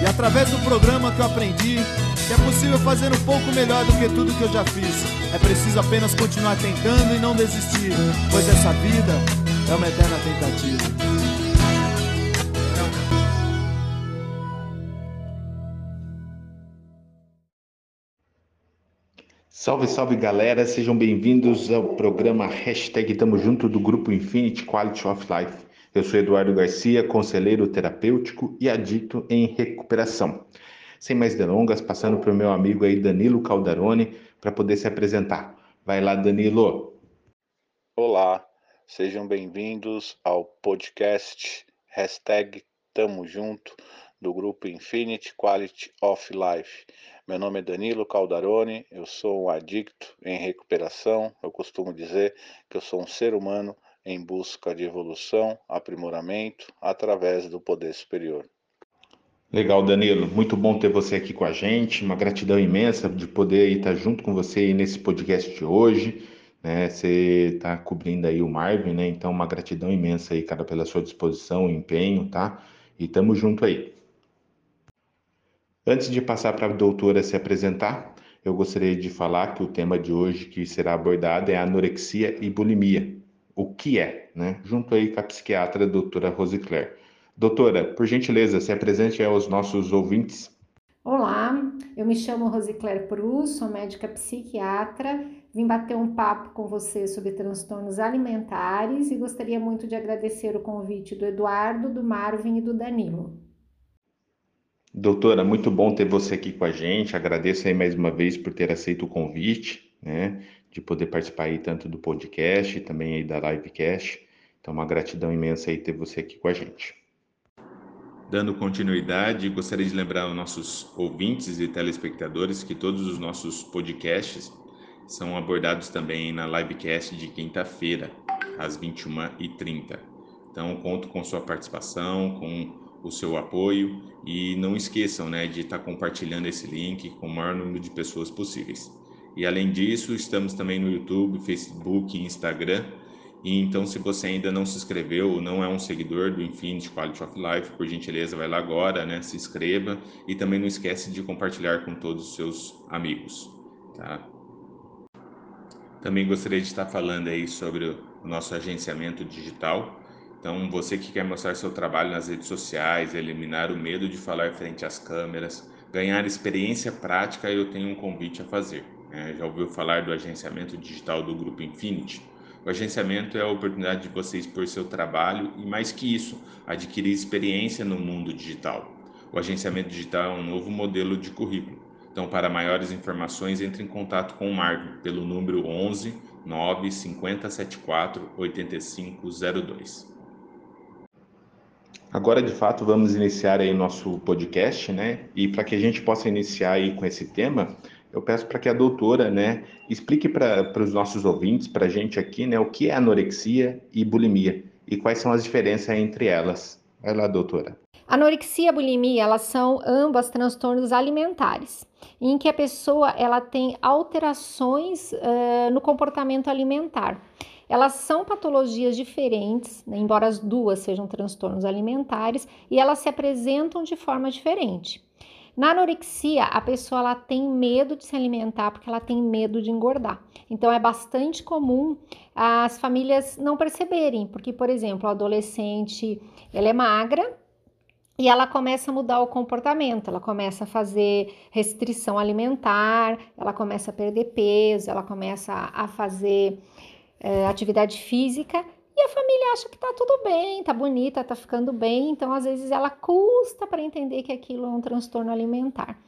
E através do programa que eu aprendi que é possível fazer um pouco melhor do que tudo que eu já fiz. É preciso apenas continuar tentando e não desistir, pois essa vida é uma eterna tentativa. Salve, salve galera, sejam bem-vindos ao programa Hashtag Tamo Junto do Grupo Infinity Quality of Life. Eu sou Eduardo Garcia, conselheiro terapêutico e adicto em recuperação. Sem mais delongas, passando para o meu amigo aí Danilo Caldarone para poder se apresentar. Vai lá, Danilo. Olá, sejam bem-vindos ao podcast hashtag Tamo Junto do grupo Infinity Quality of Life. Meu nome é Danilo Caldarone, eu sou um adicto em recuperação. Eu costumo dizer que eu sou um ser humano em busca de evolução, aprimoramento através do poder superior. Legal, Danilo. Muito bom ter você aqui com a gente. Uma gratidão imensa de poder estar junto com você nesse podcast de hoje. Né? Você está cobrindo aí o Marvin, né? Então, uma gratidão imensa aí, cara, pela sua disposição, empenho, tá? E tamo junto aí. Antes de passar para a doutora se apresentar, eu gostaria de falar que o tema de hoje que será abordado é anorexia e bulimia o que é, né? Junto aí com a psiquiatra doutora Rosicler. Doutora, por gentileza, se apresente aos nossos ouvintes. Olá, eu me chamo Rosicler Prus, sou médica psiquiatra, vim bater um papo com você sobre transtornos alimentares e gostaria muito de agradecer o convite do Eduardo, do Marvin e do Danilo. Doutora, muito bom ter você aqui com a gente. Agradeço aí mais uma vez por ter aceito o convite, né? de poder participar aí tanto do podcast, também aí da livecast. Então, uma gratidão imensa aí ter você aqui com a gente. Dando continuidade, gostaria de lembrar aos nossos ouvintes e telespectadores que todos os nossos podcasts são abordados também na livecast de quinta-feira, às 21h30. Então, conto com sua participação, com o seu apoio e não esqueçam né, de estar compartilhando esse link com o maior número de pessoas possíveis. E além disso, estamos também no YouTube, Facebook Instagram. E então, se você ainda não se inscreveu ou não é um seguidor do Infinity Quality of Life, por gentileza, vai lá agora, né? Se inscreva e também não esquece de compartilhar com todos os seus amigos, tá? Também gostaria de estar falando aí sobre o nosso agenciamento digital. Então, você que quer mostrar seu trabalho nas redes sociais, eliminar o medo de falar frente às câmeras, ganhar experiência prática, eu tenho um convite a fazer. É, já ouviu falar do agenciamento digital do Grupo Infinity? O agenciamento é a oportunidade de você expor seu trabalho e, mais que isso, adquirir experiência no mundo digital. O agenciamento digital é um novo modelo de currículo. Então, para maiores informações, entre em contato com o Marco pelo número 11 9 5074 8502. Agora, de fato, vamos iniciar aí nosso podcast, né? E para que a gente possa iniciar aí com esse tema, eu peço para que a doutora, né, explique para os nossos ouvintes, para a gente aqui, né, o que é anorexia e bulimia e quais são as diferenças entre elas. Vai lá, doutora. Anorexia e bulimia, elas são ambas transtornos alimentares, em que a pessoa ela tem alterações uh, no comportamento alimentar. Elas são patologias diferentes, né, embora as duas sejam transtornos alimentares, e elas se apresentam de forma diferente. Na anorexia, a pessoa ela tem medo de se alimentar porque ela tem medo de engordar. Então é bastante comum as famílias não perceberem, porque por exemplo, o adolescente, ela é magra, e ela começa a mudar o comportamento, ela começa a fazer restrição alimentar, ela começa a perder peso, ela começa a fazer é, atividade física e a família acha que tá tudo bem, tá bonita, tá ficando bem, então às vezes ela custa para entender que aquilo é um transtorno alimentar.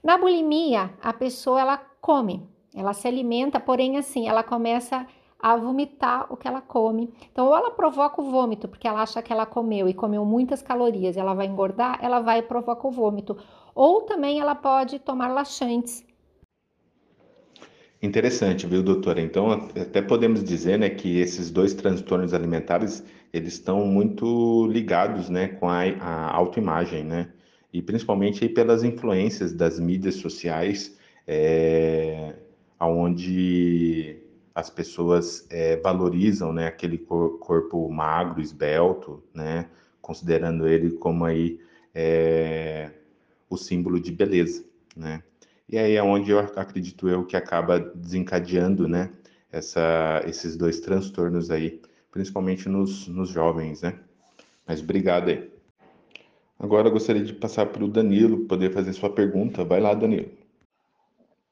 Na bulimia, a pessoa ela come, ela se alimenta, porém assim, ela começa a vomitar o que ela come. Então, ou ela provoca o vômito, porque ela acha que ela comeu e comeu muitas calorias, ela vai engordar, ela vai provocar o vômito. Ou também ela pode tomar laxantes. Interessante, viu, doutora? Então, até podemos dizer, né, que esses dois transtornos alimentares, eles estão muito ligados, né, com a, a autoimagem, né? E principalmente pelas influências das mídias sociais, é, onde as pessoas é, valorizam né, aquele cor, corpo magro, esbelto, né, considerando ele como aí é, o símbolo de beleza, né? E aí é onde eu acredito eu que acaba desencadeando, né, essa, esses dois transtornos aí, principalmente nos, nos jovens, né? Mas obrigado aí. Agora eu gostaria de passar para o Danilo poder fazer sua pergunta. Vai lá, Danilo.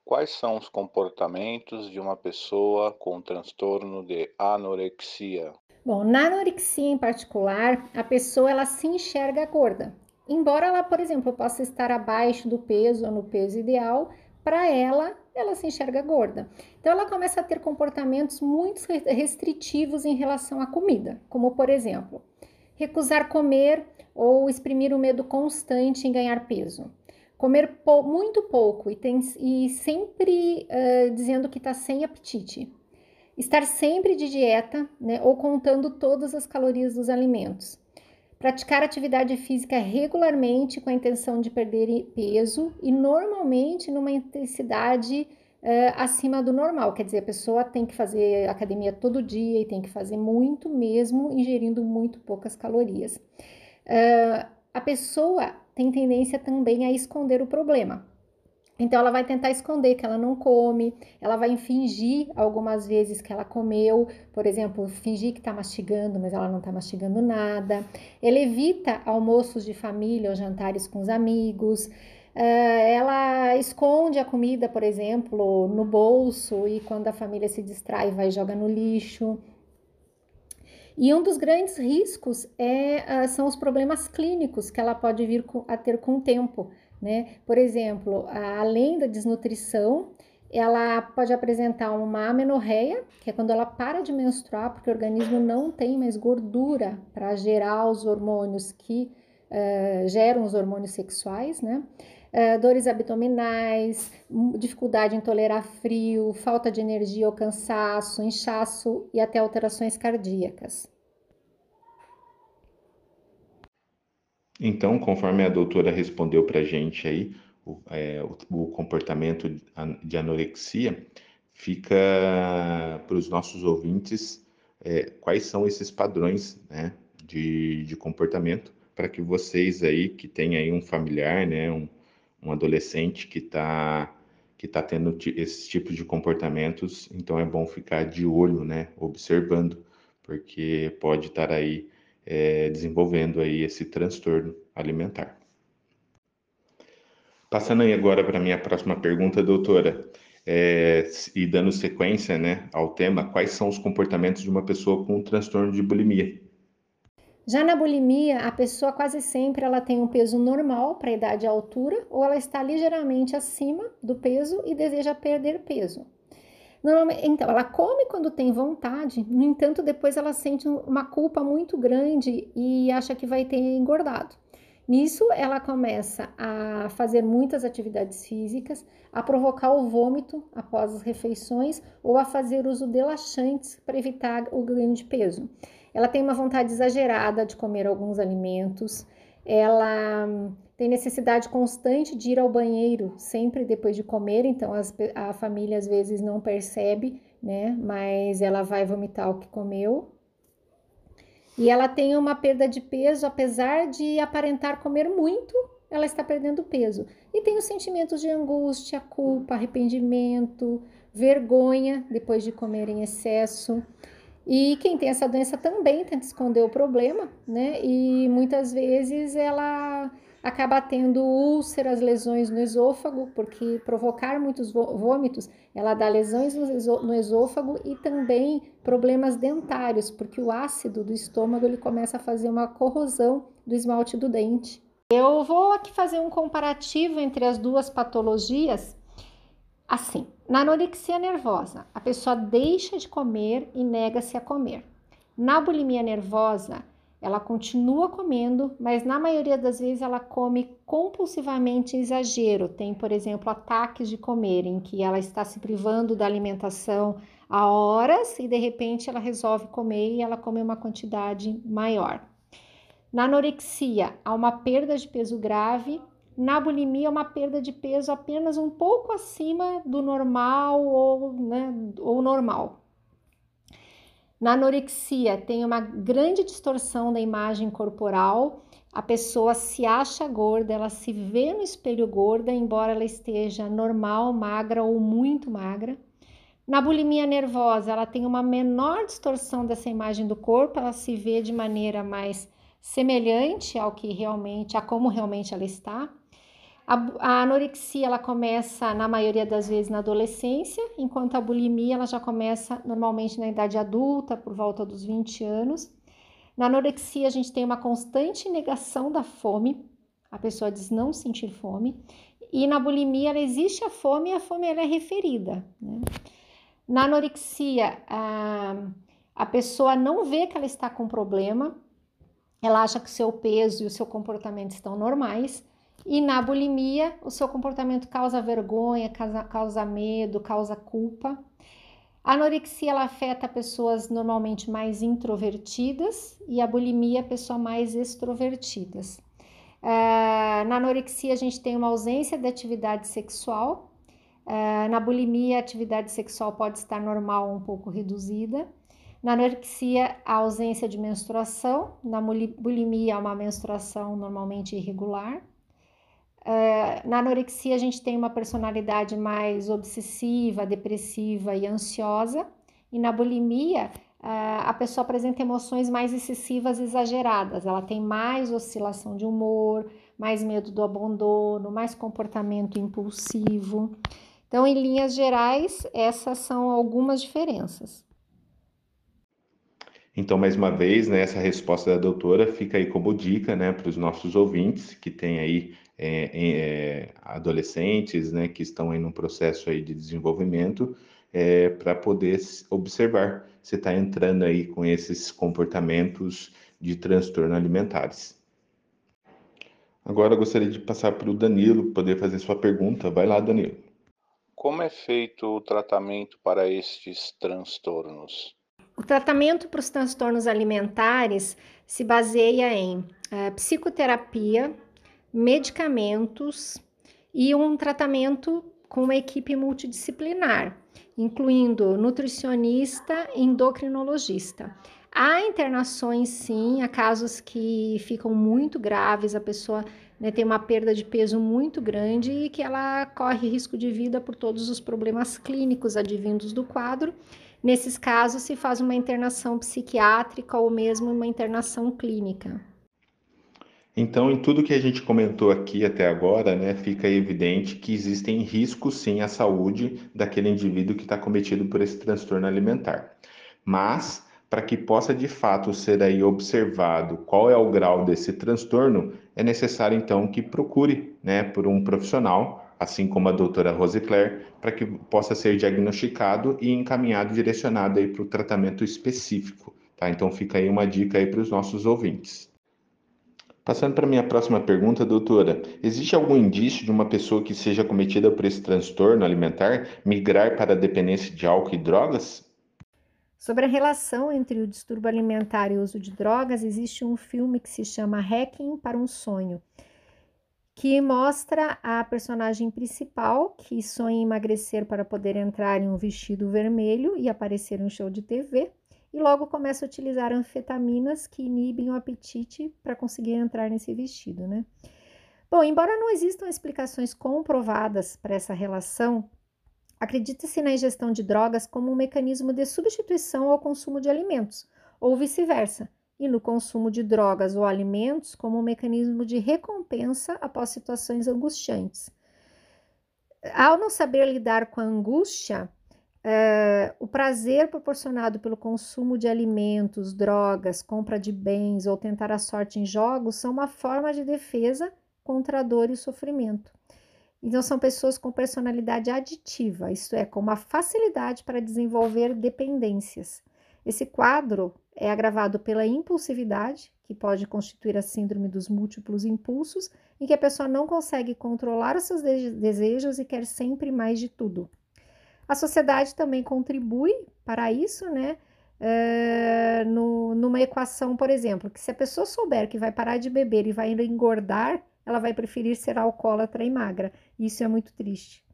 Quais são os comportamentos de uma pessoa com transtorno de anorexia? Bom, na anorexia em particular, a pessoa ela se enxerga gorda. Embora ela, por exemplo, possa estar abaixo do peso ou no peso ideal, para ela, ela se enxerga gorda. Então, ela começa a ter comportamentos muito restritivos em relação à comida, como, por exemplo, recusar comer ou exprimir o medo constante em ganhar peso comer muito pouco e, tem, e sempre uh, dizendo que está sem apetite. Estar sempre de dieta, né, ou contando todas as calorias dos alimentos. Praticar atividade física regularmente com a intenção de perder peso e normalmente numa intensidade uh, acima do normal. Quer dizer, a pessoa tem que fazer academia todo dia e tem que fazer muito mesmo, ingerindo muito poucas calorias. Uh, a pessoa tem tendência também a esconder o problema. Então, ela vai tentar esconder que ela não come, ela vai fingir algumas vezes que ela comeu, por exemplo, fingir que está mastigando, mas ela não está mastigando nada. Ela evita almoços de família ou jantares com os amigos. Uh, ela esconde a comida, por exemplo, no bolso e quando a família se distrai, vai joga no lixo. E um dos grandes riscos é, uh, são os problemas clínicos que ela pode vir a ter com o tempo. Né? Por exemplo, além da desnutrição, ela pode apresentar uma amenorreia, que é quando ela para de menstruar, porque o organismo não tem mais gordura para gerar os hormônios que uh, geram os hormônios sexuais, né? Uh, dores abdominais, dificuldade em tolerar frio, falta de energia ou cansaço, inchaço e até alterações cardíacas. Então, conforme a doutora respondeu para a gente aí, o, é, o, comportamento de anorexia, fica para os nossos ouvintes é, quais são esses padrões né, de, de comportamento para que vocês aí que têm aí um familiar, né, um, um adolescente que está que está tendo esse tipo de comportamentos, então é bom ficar de olho, né, observando, porque pode estar aí é, desenvolvendo aí esse transtorno alimentar. Passando aí agora para a minha próxima pergunta, doutora, é, e dando sequência né, ao tema, quais são os comportamentos de uma pessoa com transtorno de bulimia? Já na bulimia, a pessoa quase sempre ela tem um peso normal para a idade e altura, ou ela está ligeiramente acima do peso e deseja perder peso. Normalmente, então, ela come quando tem vontade, no entanto, depois ela sente uma culpa muito grande e acha que vai ter engordado. Nisso, ela começa a fazer muitas atividades físicas, a provocar o vômito após as refeições ou a fazer uso de laxantes para evitar o ganho de peso. Ela tem uma vontade exagerada de comer alguns alimentos, ela tem necessidade constante de ir ao banheiro sempre depois de comer, então as, a família às vezes não percebe, né? Mas ela vai vomitar o que comeu. E ela tem uma perda de peso, apesar de aparentar comer muito, ela está perdendo peso. E tem os sentimentos de angústia, culpa, arrependimento, vergonha depois de comer em excesso. E quem tem essa doença também tenta esconder o problema, né? E muitas vezes ela acaba tendo úlceras, lesões no esôfago, porque provocar muitos vômitos, ela dá lesões no esôfago e também problemas dentários, porque o ácido do estômago ele começa a fazer uma corrosão do esmalte do dente. Eu vou aqui fazer um comparativo entre as duas patologias Assim, na anorexia nervosa, a pessoa deixa de comer e nega-se a comer. Na bulimia nervosa, ela continua comendo, mas na maioria das vezes ela come compulsivamente exagero. Tem, por exemplo, ataques de comer, em que ela está se privando da alimentação há horas e de repente ela resolve comer e ela come uma quantidade maior. Na anorexia, há uma perda de peso grave. Na bulimia, uma perda de peso apenas um pouco acima do normal ou, né, ou normal. Na anorexia, tem uma grande distorção da imagem corporal. A pessoa se acha gorda, ela se vê no espelho gorda, embora ela esteja normal, magra ou muito magra. Na bulimia nervosa, ela tem uma menor distorção dessa imagem do corpo, ela se vê de maneira mais semelhante ao que realmente, a como realmente ela está. A, anorexia ela começa na maioria das vezes na adolescência, enquanto a bulimia ela já começa normalmente na idade adulta, por volta dos 20 anos. Na anorexia a gente tem uma constante negação da fome, a pessoa diz não sentir fome, e na bulimia ela existe a fome e a fome ela é referida. Né? Na anorexia a, a pessoa não vê que ela está com problema, ela acha que o seu peso e o seu comportamento estão normais e na bulimia, o seu comportamento causa vergonha, causa, causa medo, causa culpa. A anorexia ela afeta pessoas normalmente mais introvertidas e a bulimia pessoas mais extrovertidas. Uh, na anorexia a gente tem uma ausência de atividade sexual. Uh, na bulimia a atividade sexual pode estar normal ou um pouco reduzida. Na anorexia a ausência de menstruação. Na bulimia uma menstruação normalmente irregular. Uh, na anorexia, a gente tem uma personalidade mais obsessiva, depressiva e ansiosa, e na bulimia, uh, a pessoa apresenta emoções mais excessivas e exageradas. Ela tem mais oscilação de humor, mais medo do abandono, mais comportamento impulsivo. Então, em linhas gerais, essas são algumas diferenças. Então, mais uma vez, né, essa resposta da doutora fica aí como dica né, para os nossos ouvintes que têm aí é, é, adolescentes, né, que estão em um processo aí de desenvolvimento, é, para poder observar se está entrando aí com esses comportamentos de transtorno alimentares. Agora eu gostaria de passar para o Danilo poder fazer sua pergunta. Vai lá, Danilo. Como é feito o tratamento para estes transtornos? O tratamento para os transtornos alimentares se baseia em uh, psicoterapia, medicamentos e um tratamento com uma equipe multidisciplinar, incluindo nutricionista e endocrinologista. Há internações, sim, há casos que ficam muito graves, a pessoa né, tem uma perda de peso muito grande e que ela corre risco de vida por todos os problemas clínicos advindos do quadro. Nesses casos, se faz uma internação psiquiátrica ou mesmo uma internação clínica. Então, em tudo que a gente comentou aqui até agora, né, fica evidente que existem riscos sim à saúde daquele indivíduo que está cometido por esse transtorno alimentar. Mas, para que possa de fato ser aí observado qual é o grau desse transtorno, é necessário então que procure, né, por um profissional, assim como a doutora Rosicler, para que possa ser diagnosticado e encaminhado, direcionado para o tratamento específico. Tá? Então, fica aí uma dica para os nossos ouvintes. Passando para minha próxima pergunta, doutora, existe algum indício de uma pessoa que seja cometida por esse transtorno alimentar migrar para a dependência de álcool e drogas? Sobre a relação entre o distúrbio alimentar e o uso de drogas, existe um filme que se chama Hacking para um Sonho, que mostra a personagem principal que sonha em emagrecer para poder entrar em um vestido vermelho e aparecer em um show de TV e logo começa a utilizar anfetaminas que inibem o apetite para conseguir entrar nesse vestido, né? Bom, embora não existam explicações comprovadas para essa relação, acredita-se na ingestão de drogas como um mecanismo de substituição ao consumo de alimentos, ou vice-versa, e no consumo de drogas ou alimentos como um mecanismo de recompensa após situações angustiantes. Ao não saber lidar com a angústia, é, o prazer proporcionado pelo consumo de alimentos, drogas, compra de bens ou tentar a sorte em jogos são uma forma de defesa contra a dor e o sofrimento. Então, são pessoas com personalidade aditiva, isto é, com uma facilidade para desenvolver dependências. Esse quadro é agravado pela impulsividade, que pode constituir a síndrome dos múltiplos impulsos, em que a pessoa não consegue controlar os seus desejos e quer sempre mais de tudo. A sociedade também contribui para isso, né? Uh, no, numa equação, por exemplo, que se a pessoa souber que vai parar de beber e vai engordar, ela vai preferir ser alcoólatra e magra. Isso é muito triste.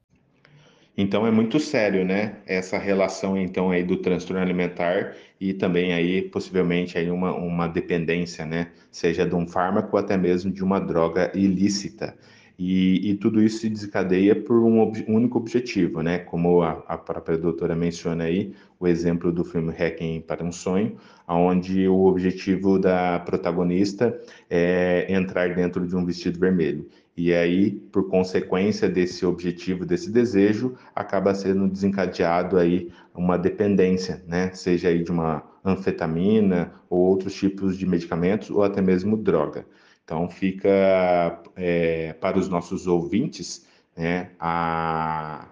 Então é muito sério, né? Essa relação então aí do transtorno alimentar e também aí possivelmente aí uma, uma dependência, né? Seja de um fármaco até mesmo de uma droga ilícita. E, e, tudo isso se desencadeia por um ob único objetivo, né? Como a, a, própria doutora menciona aí, o exemplo do filme Hacking para um Sonho, onde o objetivo da protagonista é entrar dentro de um vestido vermelho. E aí, por consequência desse objetivo, desse desejo, acaba sendo desencadeado aí uma dependência, né? Seja aí de uma anfetamina ou outros tipos de medicamentos ou até mesmo droga. Então, fica é, para os nossos ouvintes né, a,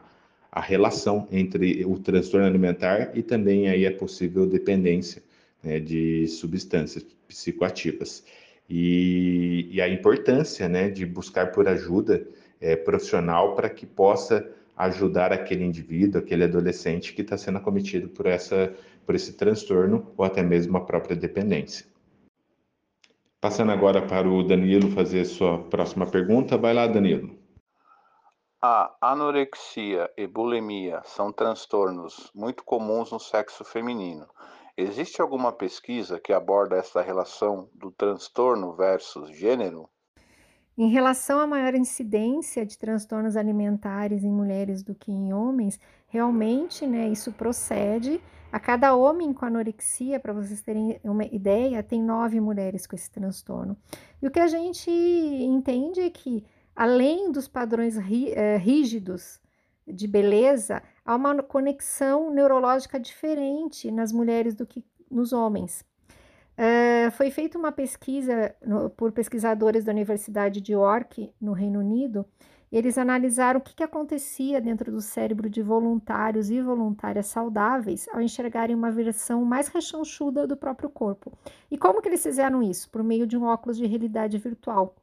a relação entre o transtorno alimentar e também aí a possível dependência né, de substâncias psicoativas. E, e, a importância né, de buscar por ajuda é, profissional para que possa ajudar aquele indivíduo, aquele adolescente que está sendo acometido por, essa, por esse transtorno ou até mesmo a própria dependência. Passando agora para o Danilo fazer sua próxima pergunta. Vai lá, Danilo. A anorexia e bulimia são transtornos muito comuns no sexo feminino. Existe alguma pesquisa que aborda essa relação do transtorno versus gênero? Em relação à maior incidência de transtornos alimentares em mulheres do que em homens, realmente, né, isso procede a cada homem com anorexia, para vocês terem uma ideia, tem nove mulheres com esse transtorno. E o que a gente entende é que, além dos padrões eh, rígidos de beleza, há uma conexão neurológica diferente nas mulheres do que nos homens. Uh, foi feita uma pesquisa no, por pesquisadores da Universidade de York, no Reino Unido, eles analisaram o que, que acontecia dentro do cérebro de voluntários e voluntárias saudáveis ao enxergarem uma versão mais rechonchuda do próprio corpo. E como que eles fizeram isso? Por meio de um óculos de realidade virtual,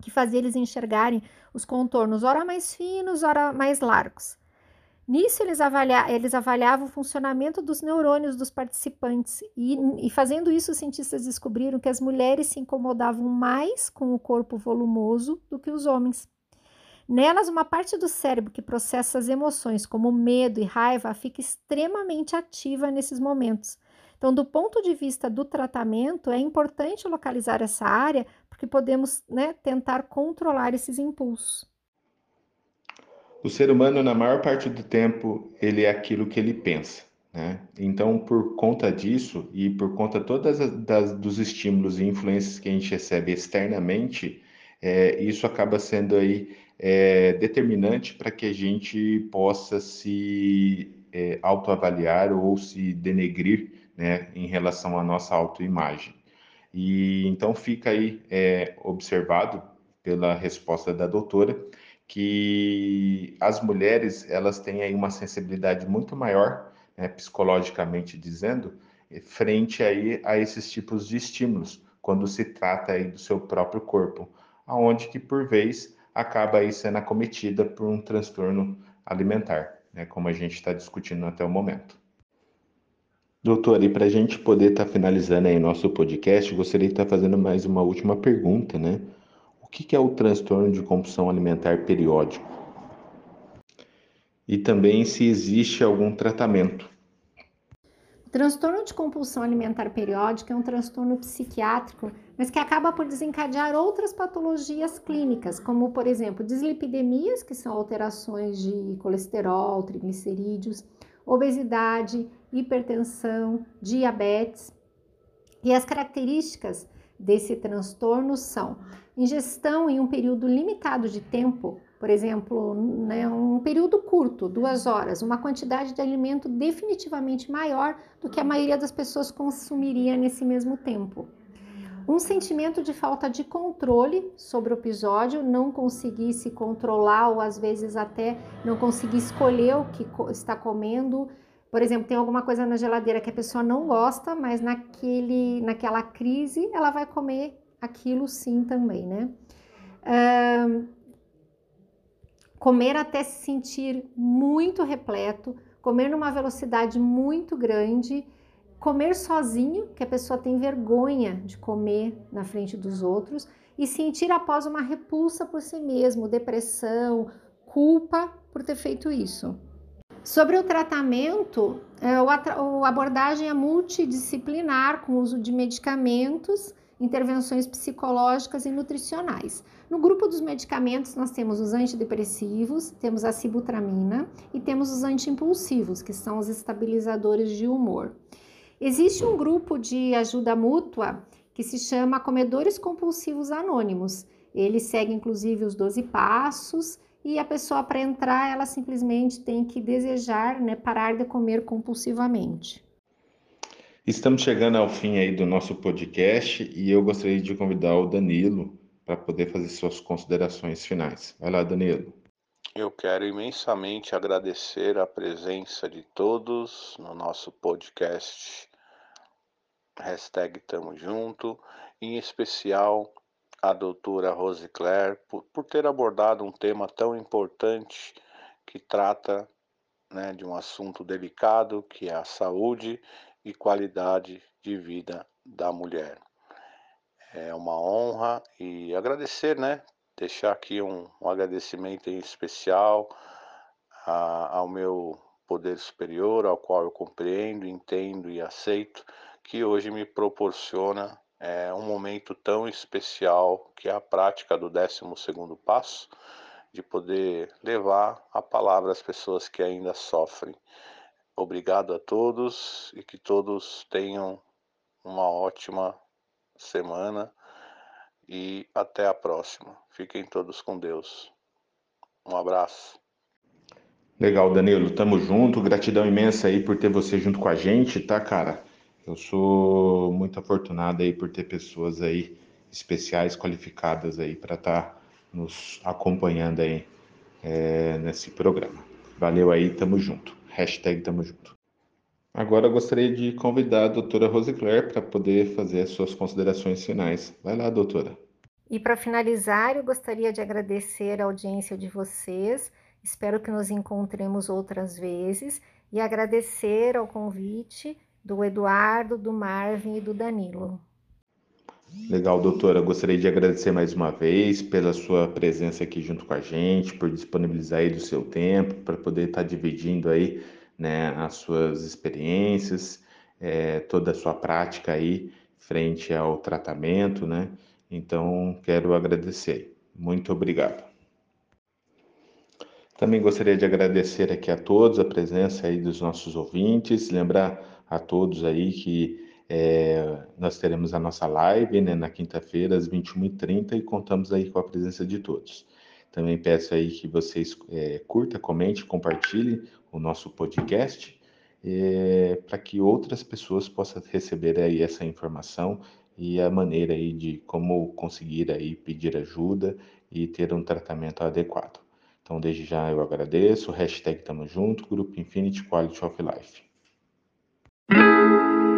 que fazia eles enxergarem os contornos ora mais finos, ora mais largos. Nisso, eles, avalia eles avaliavam o funcionamento dos neurônios dos participantes, e, e, fazendo isso, os cientistas descobriram que as mulheres se incomodavam mais com o corpo volumoso do que os homens. Nelas, uma parte do cérebro que processa as emoções, como medo e raiva, fica extremamente ativa nesses momentos. Então, do ponto de vista do tratamento, é importante localizar essa área, porque podemos né, tentar controlar esses impulsos. O ser humano, na maior parte do tempo, ele é aquilo que ele pensa. Né? Então, por conta disso e por conta todas das, dos estímulos e influências que a gente recebe externamente, é, isso acaba sendo aí é, determinante para que a gente possa se é, autoavaliar ou se denegrir né, em relação à nossa autoimagem. E então fica aí é, observado pela resposta da doutora que as mulheres elas têm aí uma sensibilidade muito maior, né, psicologicamente dizendo, frente aí a esses tipos de estímulos, quando se trata aí do seu próprio corpo, aonde que por vez acaba aí sendo acometida por um transtorno alimentar, né, como a gente está discutindo até o momento. Doutor, e para a gente poder estar tá finalizando aí nosso podcast, gostaria de estar tá fazendo mais uma última pergunta, né? Que, que é o transtorno de compulsão alimentar periódico? E também se existe algum tratamento Transtorno de compulsão alimentar periódica é um transtorno psiquiátrico, mas que acaba por desencadear outras patologias clínicas, como, por exemplo, dislipidemias, que são alterações de colesterol, triglicerídeos, obesidade, hipertensão, diabetes. E as características desse transtorno são ingestão em um período limitado de tempo por exemplo, né, um período curto, duas horas, uma quantidade de alimento definitivamente maior do que a maioria das pessoas consumiria nesse mesmo tempo. Um sentimento de falta de controle sobre o episódio, não conseguir se controlar ou às vezes até não conseguir escolher o que está comendo. Por exemplo, tem alguma coisa na geladeira que a pessoa não gosta, mas naquele, naquela crise ela vai comer aquilo sim também, né? Comer até se sentir muito repleto, comer numa velocidade muito grande comer sozinho, que a pessoa tem vergonha de comer na frente dos outros, e sentir após uma repulsa por si mesmo, depressão, culpa por ter feito isso. Sobre o tratamento, é, a abordagem é multidisciplinar, com uso de medicamentos, intervenções psicológicas e nutricionais. No grupo dos medicamentos, nós temos os antidepressivos, temos a sibutramina e temos os antiimpulsivos, que são os estabilizadores de humor. Existe um grupo de ajuda mútua que se chama Comedores Compulsivos Anônimos. Ele segue inclusive os 12 passos e a pessoa para entrar ela simplesmente tem que desejar, né, parar de comer compulsivamente. Estamos chegando ao fim aí do nosso podcast e eu gostaria de convidar o Danilo para poder fazer suas considerações finais. Vai lá, Danilo. Eu quero imensamente agradecer a presença de todos no nosso podcast hashtag Tamo Junto, em especial a doutora Rose Claire, por, por ter abordado um tema tão importante que trata né, de um assunto delicado que é a saúde e qualidade de vida da mulher. É uma honra e agradecer, né? Deixar aqui um, um agradecimento em especial a, ao meu poder superior, ao qual eu compreendo, entendo e aceito, que hoje me proporciona é, um momento tão especial que é a prática do 12 passo, de poder levar a palavra às pessoas que ainda sofrem. Obrigado a todos e que todos tenham uma ótima semana e até a próxima. Fiquem todos com Deus. Um abraço. Legal, Danilo. Tamo junto. Gratidão imensa aí por ter você junto com a gente, tá, cara? Eu sou muito afortunado aí por ter pessoas aí especiais, qualificadas aí para estar tá nos acompanhando aí é, nesse programa. Valeu aí, tamo junto. Hashtag tamo junto. Agora eu gostaria de convidar a doutora Rosicler para poder fazer as suas considerações finais. Vai lá, doutora. E para finalizar, eu gostaria de agradecer a audiência de vocês. Espero que nos encontremos outras vezes e agradecer ao convite do Eduardo, do Marvin e do Danilo. Legal, doutora. Gostaria de agradecer mais uma vez pela sua presença aqui junto com a gente, por disponibilizar aí do seu tempo para poder estar tá dividindo aí, né, as suas experiências, é, toda a sua prática aí frente ao tratamento, né? Então, quero agradecer. Muito obrigado. Também gostaria de agradecer aqui a todos a presença aí dos nossos ouvintes, lembrar a todos aí que é, nós teremos a nossa live né, na quinta-feira, às 21h30, e contamos aí com a presença de todos. Também peço aí que vocês é, curta, comente, compartilhem o nosso podcast é, para que outras pessoas possam receber aí essa informação e a maneira aí de como conseguir aí pedir ajuda e ter um tratamento adequado. Então, desde já eu agradeço. Hashtag Tamo Junto, Grupo Infinity Quality of Life. Música